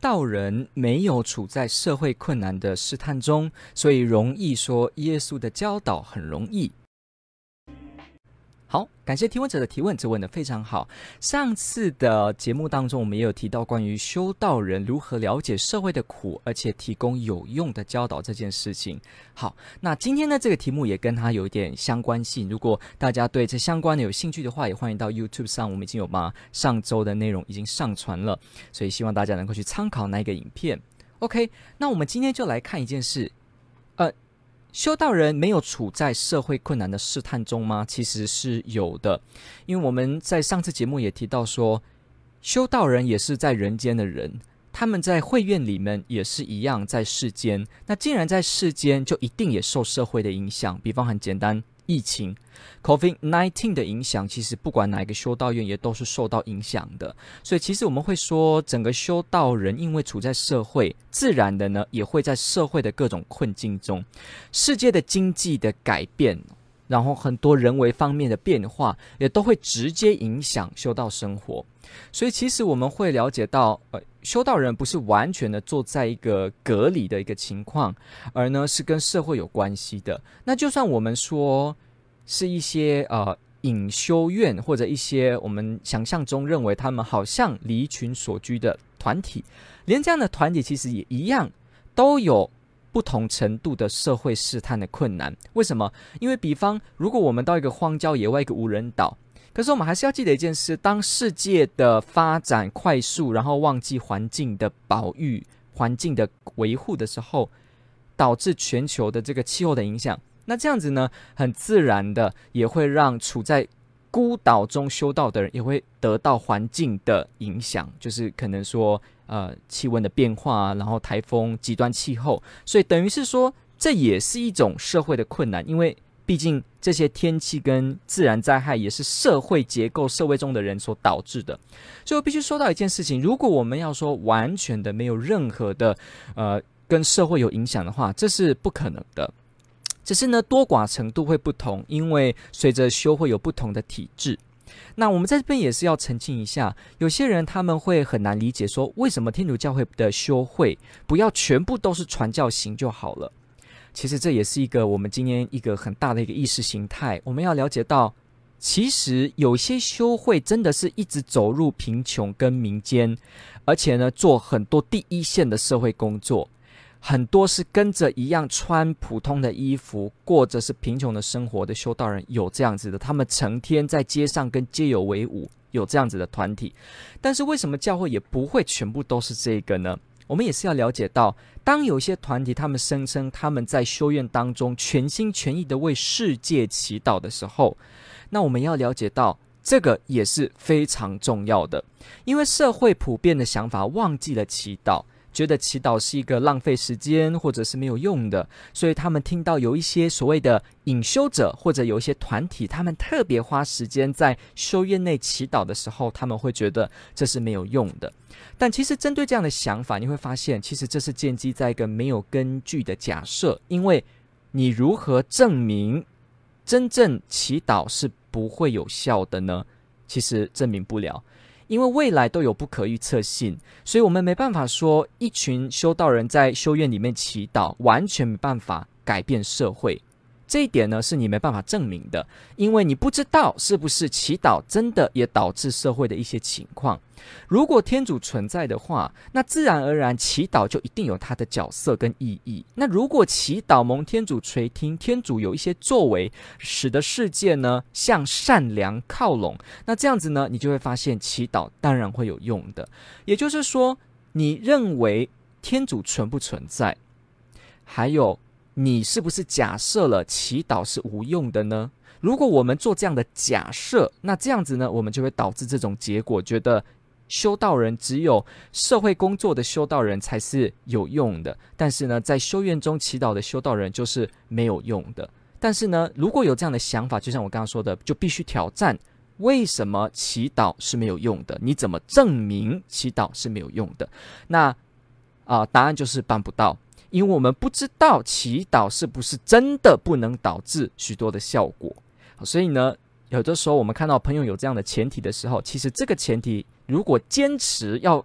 道人没有处在社会困难的试探中，所以容易说耶稣的教导很容易。好，感谢提问者的提问，这问得非常好。上次的节目当中，我们也有提到关于修道人如何了解社会的苦，而且提供有用的教导这件事情。好，那今天的这个题目也跟它有一点相关性。如果大家对这相关的有兴趣的话，也欢迎到 YouTube 上，我们已经有把上周的内容已经上传了，所以希望大家能够去参考那个影片。OK，那我们今天就来看一件事，呃。修道人没有处在社会困难的试探中吗？其实是有的，因为我们在上次节目也提到说，修道人也是在人间的人，他们在会院里面也是一样在世间。那既然在世间，就一定也受社会的影响。比方很简单。疫情，COVID-19 的影响，其实不管哪一个修道院也都是受到影响的。所以，其实我们会说，整个修道人因为处在社会，自然的呢，也会在社会的各种困境中，世界的经济的改变，然后很多人为方面的变化，也都会直接影响修道生活。所以，其实我们会了解到，呃，修道人不是完全的坐在一个隔离的一个情况，而呢是跟社会有关系的。那就算我们说是一些呃隐修院，或者一些我们想象中认为他们好像离群所居的团体，连这样的团体其实也一样，都有不同程度的社会试探的困难。为什么？因为比方，如果我们到一个荒郊野外，一个无人岛。可是我们还是要记得一件事：当世界的发展快速，然后忘记环境的保育、环境的维护的时候，导致全球的这个气候的影响，那这样子呢，很自然的也会让处在孤岛中修道的人也会得到环境的影响，就是可能说呃气温的变化，然后台风、极端气候，所以等于是说，这也是一种社会的困难，因为。毕竟这些天气跟自然灾害也是社会结构、社会中的人所导致的，所以必须说到一件事情：如果我们要说完全的没有任何的呃跟社会有影响的话，这是不可能的。只是呢多寡程度会不同，因为随着修会有不同的体制。那我们在这边也是要澄清一下，有些人他们会很难理解，说为什么天主教会的修会不要全部都是传教型就好了。其实这也是一个我们今天一个很大的一个意识形态。我们要了解到，其实有些修会真的是一直走入贫穷跟民间，而且呢做很多第一线的社会工作，很多是跟着一样穿普通的衣服，过着是贫穷的生活的修道人，有这样子的，他们成天在街上跟街友为伍，有这样子的团体。但是为什么教会也不会全部都是这个呢？我们也是要了解到，当有些团体他们声称他们在修院当中全心全意的为世界祈祷的时候，那我们要了解到，这个也是非常重要的，因为社会普遍的想法忘记了祈祷。觉得祈祷是一个浪费时间，或者是没有用的，所以他们听到有一些所谓的隐修者，或者有一些团体，他们特别花时间在修院内祈祷的时候，他们会觉得这是没有用的。但其实针对这样的想法，你会发现，其实这是建基在一个没有根据的假设，因为你如何证明真正祈祷是不会有效的呢？其实证明不了。因为未来都有不可预测性，所以我们没办法说一群修道人在修院里面祈祷，完全没办法改变社会。这一点呢，是你没办法证明的，因为你不知道是不是祈祷真的也导致社会的一些情况。如果天主存在的话，那自然而然祈祷就一定有它的角色跟意义。那如果祈祷蒙天主垂听，天主有一些作为，使得世界呢向善良靠拢，那这样子呢，你就会发现祈祷当然会有用的。也就是说，你认为天主存不存在？还有。你是不是假设了祈祷是无用的呢？如果我们做这样的假设，那这样子呢，我们就会导致这种结果，觉得修道人只有社会工作的修道人才是有用的，但是呢，在修院中祈祷的修道人就是没有用的。但是呢，如果有这样的想法，就像我刚刚说的，就必须挑战为什么祈祷是没有用的？你怎么证明祈祷是没有用的？那啊、答案就是办不到，因为我们不知道祈祷是不是真的不能导致许多的效果。所以呢，有的时候我们看到朋友有这样的前提的时候，其实这个前提如果坚持要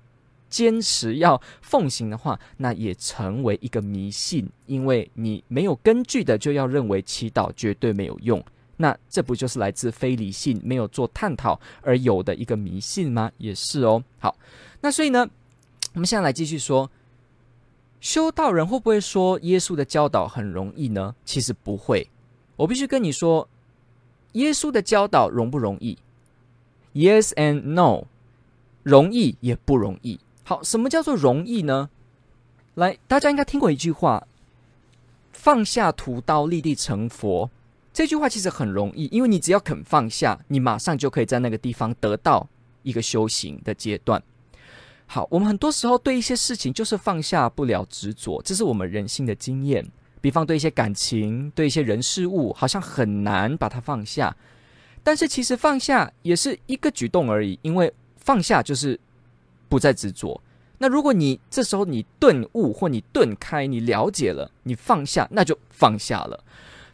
坚持要奉行的话，那也成为一个迷信，因为你没有根据的就要认为祈祷绝对没有用，那这不就是来自非理性、没有做探讨而有的一个迷信吗？也是哦。好，那所以呢，我们现在来继续说，修道人会不会说耶稣的教导很容易呢？其实不会，我必须跟你说。耶稣的教导容不容易？Yes and no，容易也不容易。好，什么叫做容易呢？来，大家应该听过一句话：“放下屠刀，立地成佛。”这句话其实很容易，因为你只要肯放下，你马上就可以在那个地方得到一个修行的阶段。好，我们很多时候对一些事情就是放下不了执着，这是我们人性的经验。比方对一些感情、对一些人事物，好像很难把它放下。但是其实放下也是一个举动而已，因为放下就是不再执着。那如果你这时候你顿悟或你顿开，你了解了，你放下，那就放下了。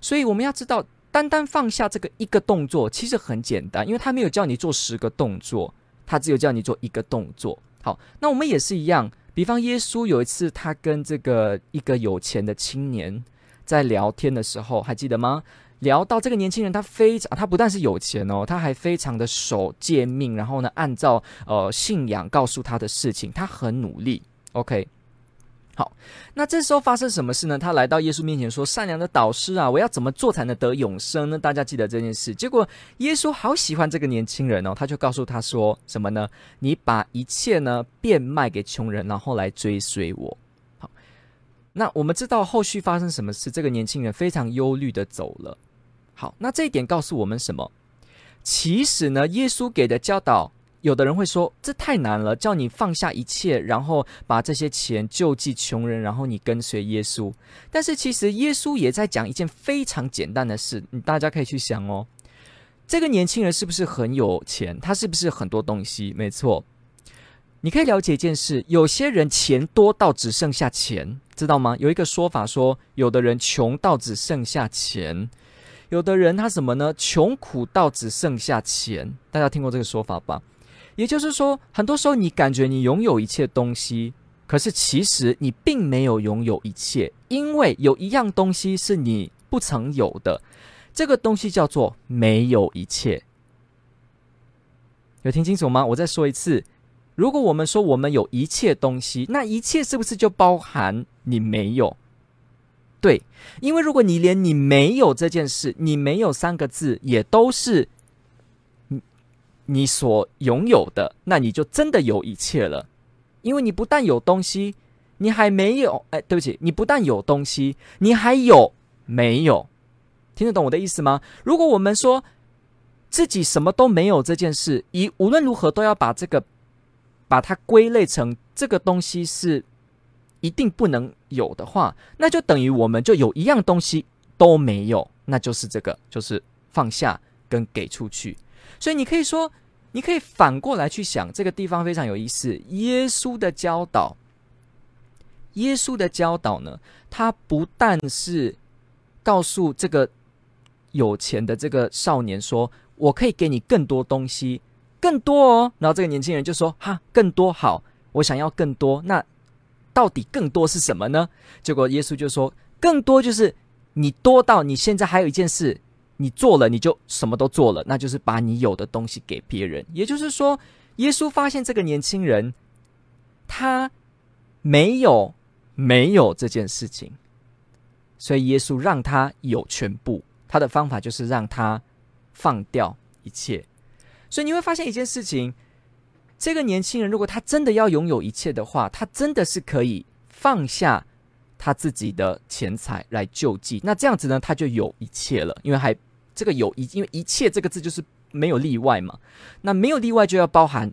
所以我们要知道，单单放下这个一个动作其实很简单，因为他没有叫你做十个动作，他只有叫你做一个动作。好，那我们也是一样。比方，耶稣有一次，他跟这个一个有钱的青年在聊天的时候，还记得吗？聊到这个年轻人，他非常，他不但是有钱哦，他还非常的守诫命，然后呢，按照呃信仰告诉他的事情，他很努力。OK。好，那这时候发生什么事呢？他来到耶稣面前说：“善良的导师啊，我要怎么做才能得永生呢？”大家记得这件事。结果耶稣好喜欢这个年轻人哦，他就告诉他说：“什么呢？你把一切呢变卖给穷人，然后来追随我。”好，那我们知道后续发生什么事？这个年轻人非常忧虑的走了。好，那这一点告诉我们什么？其实呢，耶稣给的教导。有的人会说，这太难了，叫你放下一切，然后把这些钱救济穷人，然后你跟随耶稣。但是其实耶稣也在讲一件非常简单的事，你大家可以去想哦，这个年轻人是不是很有钱？他是不是很多东西？没错，你可以了解一件事，有些人钱多到只剩下钱，知道吗？有一个说法说，有的人穷到只剩下钱，有的人他什么呢？穷苦到只剩下钱。大家听过这个说法吧？也就是说，很多时候你感觉你拥有一切东西，可是其实你并没有拥有一切，因为有一样东西是你不曾有的，这个东西叫做没有一切。有听清楚吗？我再说一次，如果我们说我们有一切东西，那一切是不是就包含你没有？对，因为如果你连你没有这件事，你没有三个字，也都是。你所拥有的，那你就真的有一切了，因为你不但有东西，你还没有。哎，对不起，你不但有东西，你还有没有？听得懂我的意思吗？如果我们说自己什么都没有这件事，以无论如何都要把这个把它归类成这个东西是一定不能有的话，那就等于我们就有一样东西都没有，那就是这个，就是放下跟给出去。所以你可以说。你可以反过来去想，这个地方非常有意思。耶稣的教导，耶稣的教导呢，他不但是告诉这个有钱的这个少年说：“我可以给你更多东西，更多哦。”然后这个年轻人就说：“哈，更多好，我想要更多。那到底更多是什么呢？”结果耶稣就说：“更多就是你多到你现在还有一件事。”你做了，你就什么都做了，那就是把你有的东西给别人。也就是说，耶稣发现这个年轻人他没有没有这件事情，所以耶稣让他有全部。他的方法就是让他放掉一切。所以你会发现一件事情：这个年轻人如果他真的要拥有一切的话，他真的是可以放下他自己的钱财来救济。那这样子呢，他就有一切了，因为还。这个有一，因为一切这个字就是没有例外嘛，那没有例外就要包含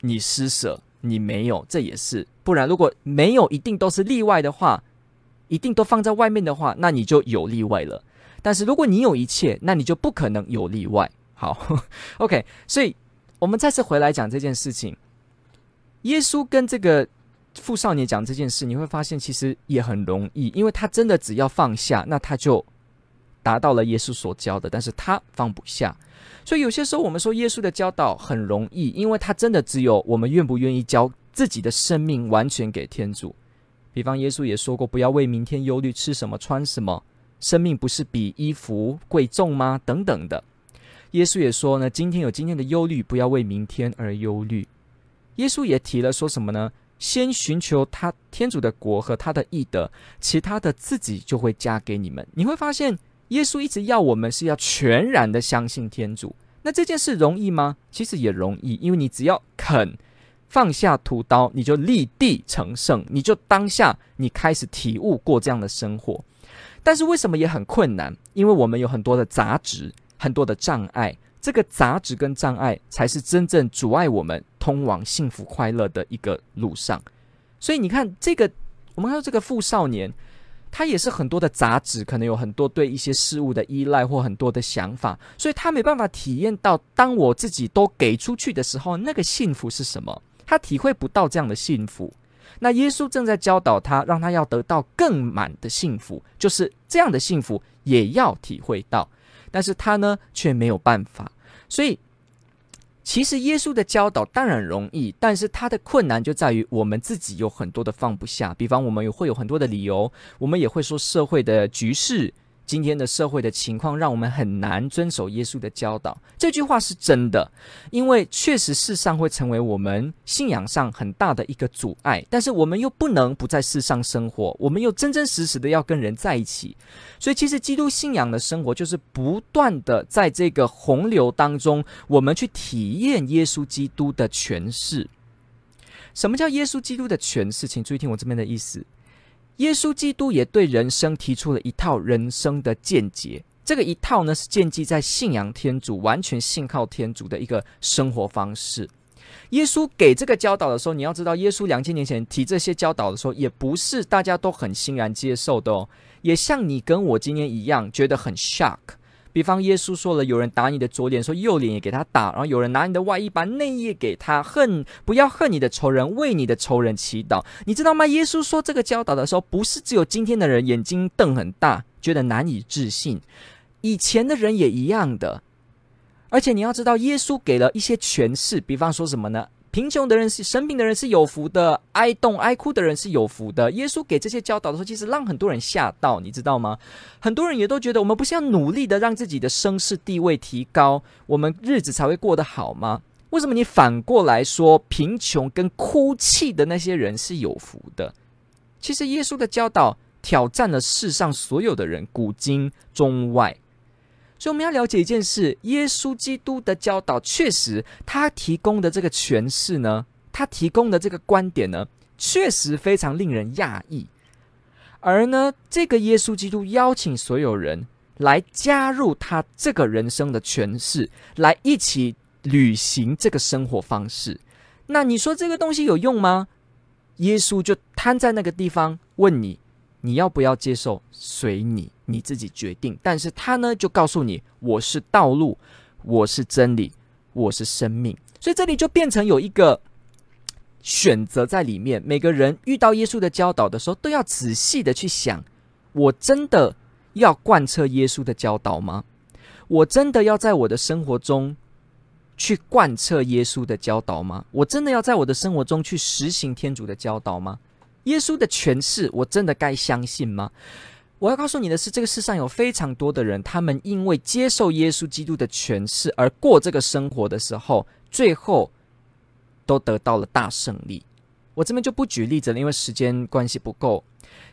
你施舍，你没有，这也是。不然，如果没有一定都是例外的话，一定都放在外面的话，那你就有例外了。但是如果你有一切，那你就不可能有例外。好，OK，所以我们再次回来讲这件事情。耶稣跟这个富少年讲这件事，你会发现其实也很容易，因为他真的只要放下，那他就达到了耶稣所教的。但是他放不下，所以有些时候我们说耶稣的教导很容易，因为他真的只有我们愿不愿意交自己的生命完全给天主。比方耶稣也说过，不要为明天忧虑，吃什么穿什么，生命不是比衣服贵重吗？等等的。耶稣也说呢，今天有今天的忧虑，不要为明天而忧虑。耶稣也提了说什么呢？先寻求他天主的国和他的义德，其他的自己就会加给你们。你会发现，耶稣一直要我们是要全然的相信天主。那这件事容易吗？其实也容易，因为你只要肯放下屠刀，你就立地成圣，你就当下你开始体悟过这样的生活。但是为什么也很困难？因为我们有很多的杂质。很多的障碍，这个杂质跟障碍才是真正阻碍我们通往幸福快乐的一个路上。所以你看，这个我们看到这个富少年，他也是很多的杂质，可能有很多对一些事物的依赖或很多的想法，所以他没办法体验到，当我自己都给出去的时候，那个幸福是什么？他体会不到这样的幸福。那耶稣正在教导他，让他要得到更满的幸福，就是这样的幸福也要体会到。但是他呢，却没有办法。所以，其实耶稣的教导当然容易，但是他的困难就在于我们自己有很多的放不下。比方，我们也会有很多的理由，我们也会说社会的局势。今天的社会的情况让我们很难遵守耶稣的教导，这句话是真的，因为确实世上会成为我们信仰上很大的一个阻碍，但是我们又不能不在世上生活，我们又真真实实的要跟人在一起，所以其实基督信仰的生活就是不断的在这个洪流当中，我们去体验耶稣基督的诠释。什么叫耶稣基督的诠释？请注意听我这边的意思。耶稣基督也对人生提出了一套人生的见解，这个一套呢是建基在信仰天主、完全信靠天主的一个生活方式。耶稣给这个教导的时候，你要知道，耶稣两千年前提这些教导的时候，也不是大家都很欣然接受的哦，也像你跟我今天一样，觉得很 shock。比方，耶稣说了，有人打你的左脸，说右脸也给他打；然后有人拿你的外衣，把内衣给他。恨，不要恨你的仇人，为你的仇人祈祷。你知道吗？耶稣说这个教导的时候，不是只有今天的人眼睛瞪很大，觉得难以置信，以前的人也一样的。而且你要知道，耶稣给了一些诠释，比方说什么呢？贫穷的人是生病的人是有福的，哀慟哀哭的人是有福的。耶稣给这些教导的时候，其实让很多人吓到，你知道吗？很多人也都觉得，我们不是要努力的让自己的声势地位提高，我们日子才会过得好吗？为什么你反过来说贫穷跟哭泣的那些人是有福的？其实耶稣的教导挑战了世上所有的人，古今中外。所以我们要了解一件事：耶稣基督的教导确实，他提供的这个诠释呢，他提供的这个观点呢，确实非常令人讶异。而呢，这个耶稣基督邀请所有人来加入他这个人生的诠释，来一起履行这个生活方式。那你说这个东西有用吗？耶稣就瘫在那个地方问你。你要不要接受？随你，你自己决定。但是他呢，就告诉你：我是道路，我是真理，我是生命。所以这里就变成有一个 选择在里面。每个人遇到耶稣的教导的时候，都要仔细的去想：我真的要贯彻耶稣的教导吗？我真的要在我的生活中去贯彻耶稣的教导吗？我真的要在我的生活中去实行天主的教导吗？耶稣的诠释，我真的该相信吗？我要告诉你的是，这个世上有非常多的人，他们因为接受耶稣基督的诠释而过这个生活的时候，最后都得到了大胜利。我这边就不举例子了，因为时间关系不够。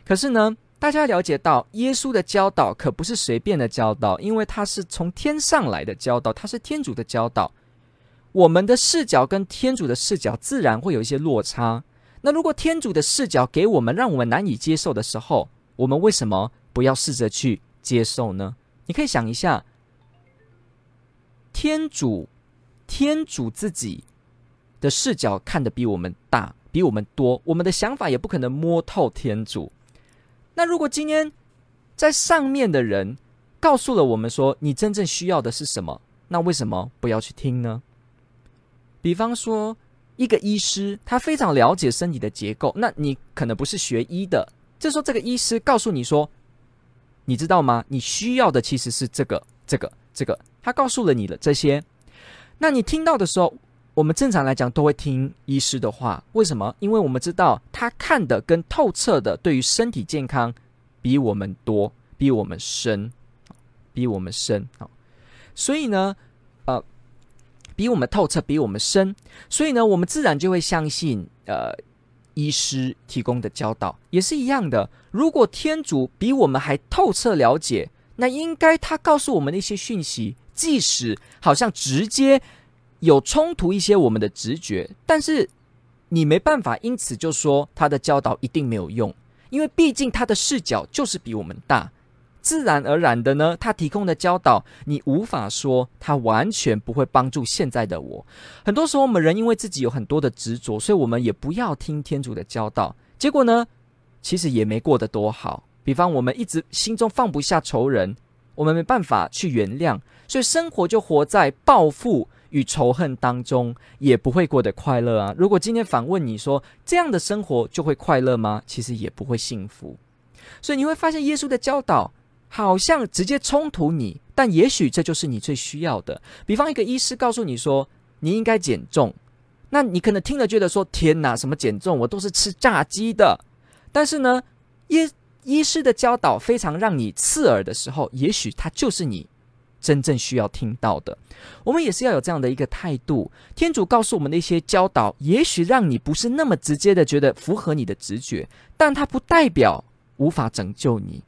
可是呢，大家了解到，耶稣的教导可不是随便的教导，因为他是从天上来的教导，他是天主的教导。我们的视角跟天主的视角自然会有一些落差。那如果天主的视角给我们，让我们难以接受的时候，我们为什么不要试着去接受呢？你可以想一下，天主，天主自己的视角看得比我们大，比我们多，我们的想法也不可能摸透天主。那如果今天在上面的人告诉了我们说，你真正需要的是什么？那为什么不要去听呢？比方说，一个医师，他非常了解身体的结构，那你可能不是学医的，这时候这个医师告诉你说，你知道吗？你需要的其实是这个、这个、这个，他告诉了你的这些，那你听到的时候，我们正常来讲都会听医师的话，为什么？因为我们知道他看的跟透彻的，对于身体健康比我们多，比我们深，比我们深啊。所以呢，比我们透彻，比我们深，所以呢，我们自然就会相信，呃，医师提供的教导也是一样的。如果天主比我们还透彻了解，那应该他告诉我们的一些讯息，即使好像直接有冲突一些我们的直觉，但是你没办法因此就说他的教导一定没有用，因为毕竟他的视角就是比我们大。自然而然的呢，他提供的教导，你无法说他完全不会帮助现在的我。很多时候，我们人因为自己有很多的执着，所以我们也不要听天主的教导。结果呢，其实也没过得多好。比方，我们一直心中放不下仇人，我们没办法去原谅，所以生活就活在报复与仇恨当中，也不会过得快乐啊。如果今天反问你说，这样的生活就会快乐吗？其实也不会幸福。所以你会发现，耶稣的教导。好像直接冲突你，但也许这就是你最需要的。比方一个医师告诉你说，你应该减重，那你可能听了觉得说，天哪，什么减重？我都是吃炸鸡的。但是呢，医医师的教导非常让你刺耳的时候，也许他就是你真正需要听到的。我们也是要有这样的一个态度。天主告诉我们的一些教导，也许让你不是那么直接的觉得符合你的直觉，但它不代表无法拯救你。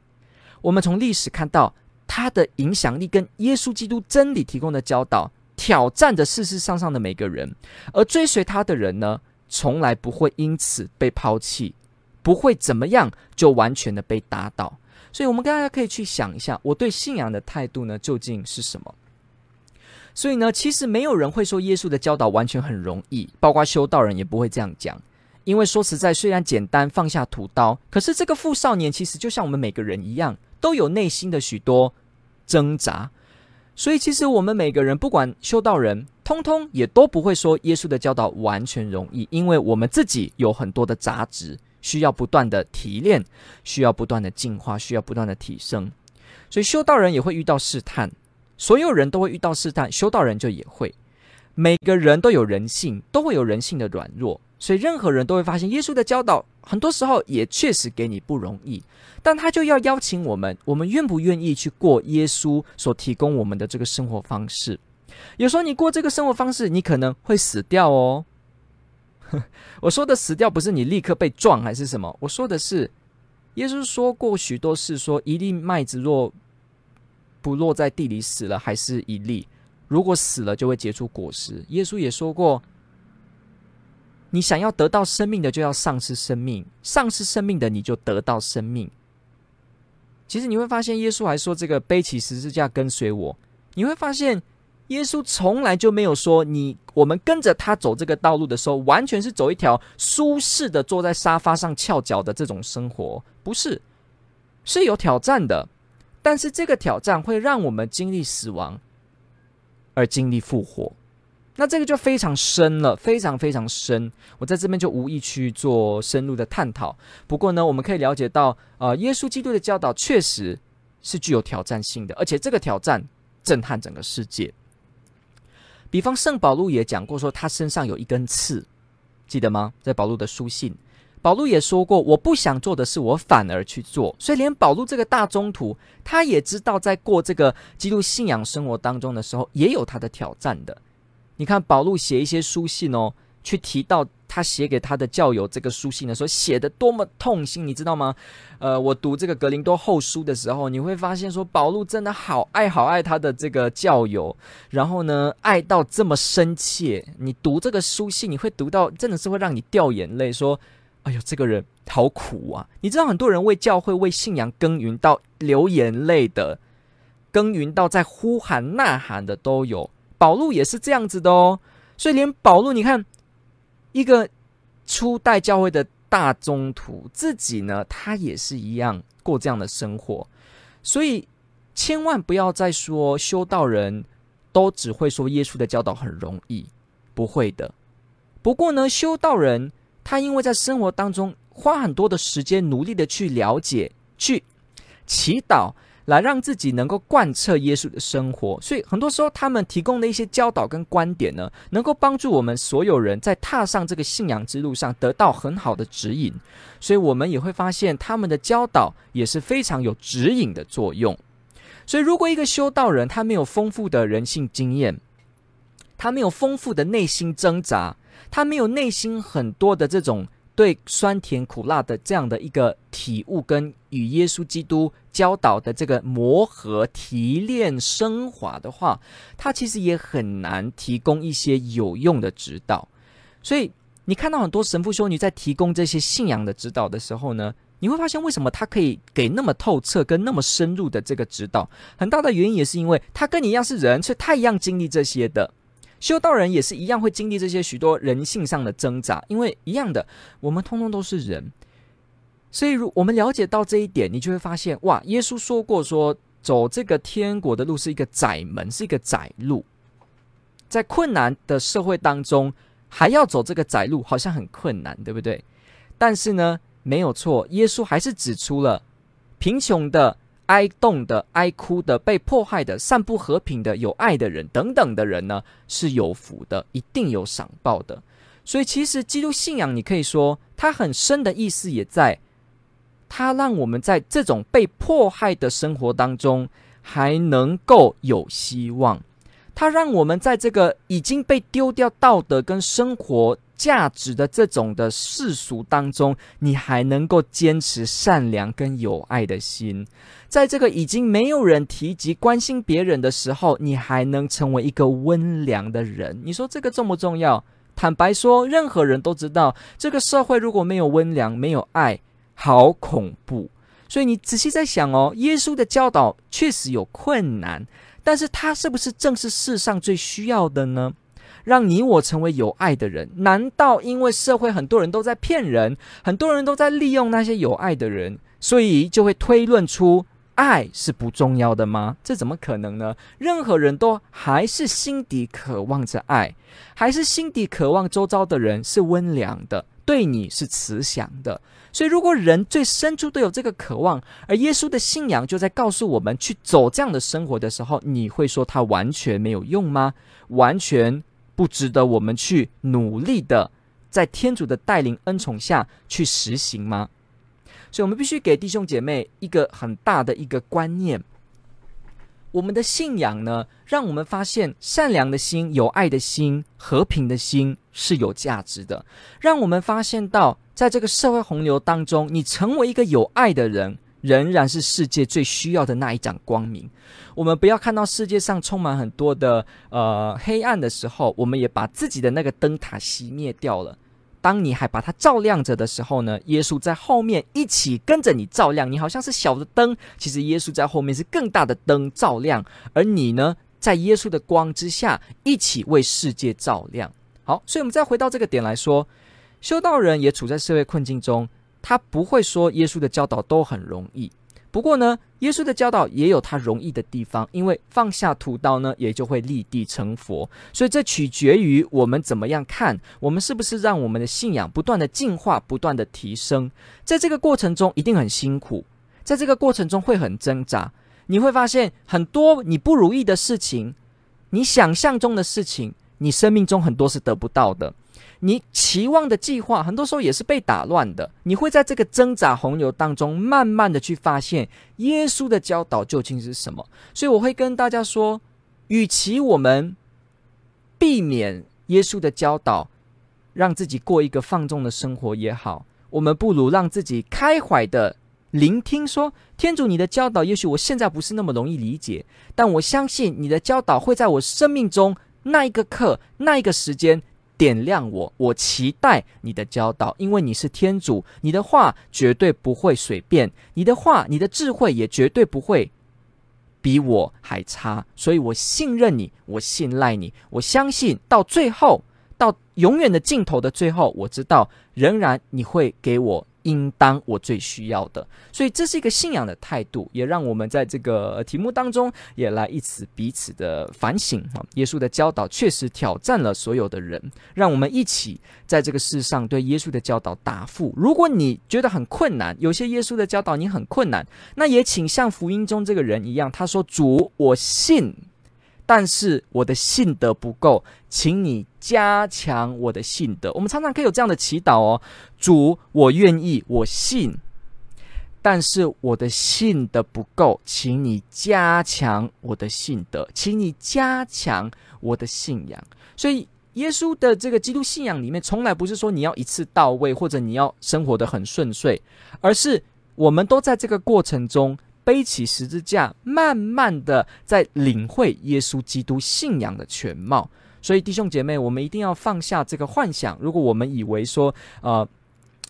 我们从历史看到他的影响力，跟耶稣基督真理提供的教导，挑战着世世上上的每个人。而追随他的人呢，从来不会因此被抛弃，不会怎么样就完全的被打倒。所以，我们大家可以去想一下，我对信仰的态度呢，究竟是什么？所以呢，其实没有人会说耶稣的教导完全很容易，包括修道人也不会这样讲。因为说实在，虽然简单放下屠刀，可是这个富少年其实就像我们每个人一样。都有内心的许多挣扎，所以其实我们每个人，不管修道人，通通也都不会说耶稣的教导完全容易，因为我们自己有很多的杂质，需要不断的提炼，需要不断的进化，需要不断的提升。所以修道人也会遇到试探，所有人都会遇到试探，修道人就也会。每个人都有人性，都会有人性的软弱，所以任何人都会发现耶稣的教导，很多时候也确实给你不容易。但他就要邀请我们，我们愿不愿意去过耶稣所提供我们的这个生活方式？有时候你过这个生活方式，你可能会死掉哦。我说的死掉不是你立刻被撞还是什么，我说的是耶稣说过许多事，说一粒麦子若不落在地里死了，还是一粒；如果死了，就会结出果实。耶稣也说过，你想要得到生命的，就要丧失生命；丧失生命的，你就得到生命。其实你会发现，耶稣还说这个背起十字架跟随我。你会发现，耶稣从来就没有说你我们跟着他走这个道路的时候，完全是走一条舒适的坐在沙发上翘脚的这种生活，不是，是有挑战的。但是这个挑战会让我们经历死亡，而经历复活。那这个就非常深了，非常非常深。我在这边就无意去做深入的探讨。不过呢，我们可以了解到，呃，耶稣基督的教导确实是具有挑战性的，而且这个挑战震撼整个世界。比方圣保禄也讲过，说他身上有一根刺，记得吗？在保禄的书信，保禄也说过，我不想做的事，我反而去做。所以连保禄这个大宗徒，他也知道，在过这个基督信仰生活当中的时候，也有他的挑战的。你看保禄写一些书信哦，去提到他写给他的教友这个书信的时候，写得多么痛心，你知道吗？呃，我读这个格林多后书的时候，你会发现说保禄真的好爱好爱他的这个教友，然后呢，爱到这么深切。你读这个书信，你会读到真的是会让你掉眼泪，说：“哎呦，这个人好苦啊！”你知道很多人为教会、为信仰耕耘到流眼泪的，耕耘到在呼喊呐喊的都有。保禄也是这样子的哦，所以连保禄，你看一个初代教会的大宗徒，自己呢，他也是一样过这样的生活，所以千万不要再说修道人都只会说耶稣的教导很容易，不会的。不过呢，修道人他因为在生活当中花很多的时间，努力的去了解、去祈祷。来让自己能够贯彻耶稣的生活，所以很多时候他们提供的一些教导跟观点呢，能够帮助我们所有人在踏上这个信仰之路上得到很好的指引。所以我们也会发现他们的教导也是非常有指引的作用。所以如果一个修道人他没有丰富的人性经验，他没有丰富的内心挣扎，他没有内心很多的这种。对酸甜苦辣的这样的一个体悟，跟与耶稣基督教导的这个磨合、提炼、升华的话，他其实也很难提供一些有用的指导。所以，你看到很多神父修女在提供这些信仰的指导的时候呢，你会发现为什么他可以给那么透彻跟那么深入的这个指导？很大的原因也是因为他跟你一样是人，所以他一样经历这些的。修道人也是一样会经历这些许多人性上的挣扎，因为一样的，我们通通都是人，所以如我们了解到这一点，你就会发现，哇，耶稣说过说，走这个天国的路是一个窄门，是一个窄路，在困难的社会当中还要走这个窄路，好像很困难，对不对？但是呢，没有错，耶稣还是指出了贫穷的。哀慟的、哀哭的、被迫害的、散布和平的、有爱的人等等的人呢，是有福的，一定有赏报的。所以，其实基督信仰，你可以说它很深的意思，也在它让我们在这种被迫害的生活当中，还能够有希望。它让我们在这个已经被丢掉道德跟生活价值的这种的世俗当中，你还能够坚持善良跟有爱的心，在这个已经没有人提及关心别人的时候，你还能成为一个温良的人。你说这个重不重要？坦白说，任何人都知道，这个社会如果没有温良、没有爱，好恐怖。所以你仔细在想哦，耶稣的教导确实有困难。但是他是不是正是世上最需要的呢？让你我成为有爱的人，难道因为社会很多人都在骗人，很多人都在利用那些有爱的人，所以就会推论出爱是不重要的吗？这怎么可能呢？任何人都还是心底渴望着爱，还是心底渴望周遭的人是温良的，对你是慈祥的。所以，如果人最深处都有这个渴望，而耶稣的信仰就在告诉我们去走这样的生活的时候，你会说他完全没有用吗？完全不值得我们去努力的，在天主的带领恩宠下去实行吗？所以，我们必须给弟兄姐妹一个很大的一个观念。我们的信仰呢，让我们发现善良的心、有爱的心、和平的心是有价值的。让我们发现到，在这个社会洪流当中，你成为一个有爱的人，仍然是世界最需要的那一盏光明。我们不要看到世界上充满很多的呃黑暗的时候，我们也把自己的那个灯塔熄灭掉了。当你还把它照亮着的时候呢，耶稣在后面一起跟着你照亮。你好像是小的灯，其实耶稣在后面是更大的灯照亮，而你呢，在耶稣的光之下一起为世界照亮。好，所以我们再回到这个点来说，修道人也处在社会困境中，他不会说耶稣的教导都很容易。不过呢，耶稣的教导也有他容易的地方，因为放下屠刀呢，也就会立地成佛。所以这取决于我们怎么样看，我们是不是让我们的信仰不断的进化、不断的提升。在这个过程中一定很辛苦，在这个过程中会很挣扎。你会发现很多你不如意的事情，你想象中的事情，你生命中很多是得不到的。你期望的计划，很多时候也是被打乱的。你会在这个挣扎洪流当中，慢慢的去发现耶稣的教导究竟是什么。所以我会跟大家说，与其我们避免耶稣的教导，让自己过一个放纵的生活也好，我们不如让自己开怀的聆听说，天主你的教导，也许我现在不是那么容易理解，但我相信你的教导会在我生命中那一个刻、那一个时间。点亮我，我期待你的教导，因为你是天主，你的话绝对不会随便，你的话，你的智慧也绝对不会比我还差，所以我信任你，我信赖你，我相信到最后，到永远的尽头的最后，我知道仍然你会给我。应当我最需要的，所以这是一个信仰的态度，也让我们在这个题目当中也来一起彼此的反省啊。耶稣的教导确实挑战了所有的人，让我们一起在这个世上对耶稣的教导答复。如果你觉得很困难，有些耶稣的教导你很困难，那也请像福音中这个人一样，他说：“主，我信。”但是我的信德不够，请你加强我的信德。我们常常可以有这样的祈祷哦，主，我愿意，我信，但是我的信德不够，请你加强我的信德，请你加强我的信仰。所以，耶稣的这个基督信仰里面，从来不是说你要一次到位，或者你要生活得很顺遂，而是我们都在这个过程中。背起十字架，慢慢的在领会耶稣基督信仰的全貌。所以弟兄姐妹，我们一定要放下这个幻想。如果我们以为说，呃，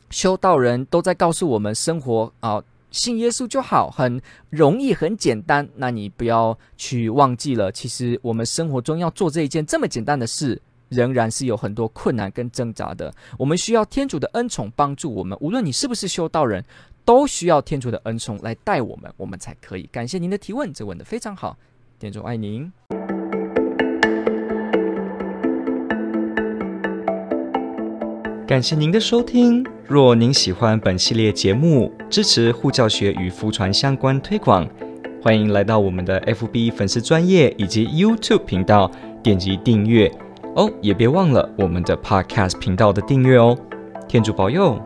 修道人都在告诉我们生活啊、信耶稣就好，很容易，很简单，那你不要去忘记了，其实我们生活中要做这一件这么简单的事，仍然是有很多困难跟挣扎的。我们需要天主的恩宠帮助我们，无论你是不是修道人。都需要天主的恩宠来带我们，我们才可以。感谢您的提问，这问的非常好，天主爱您。感谢您的收听。若您喜欢本系列节目，支持护教学与福传相关推广，欢迎来到我们的 FB 粉丝专业以及 YouTube 频道，点击订阅哦。也别忘了我们的 Podcast 频道的订阅哦。天主保佑。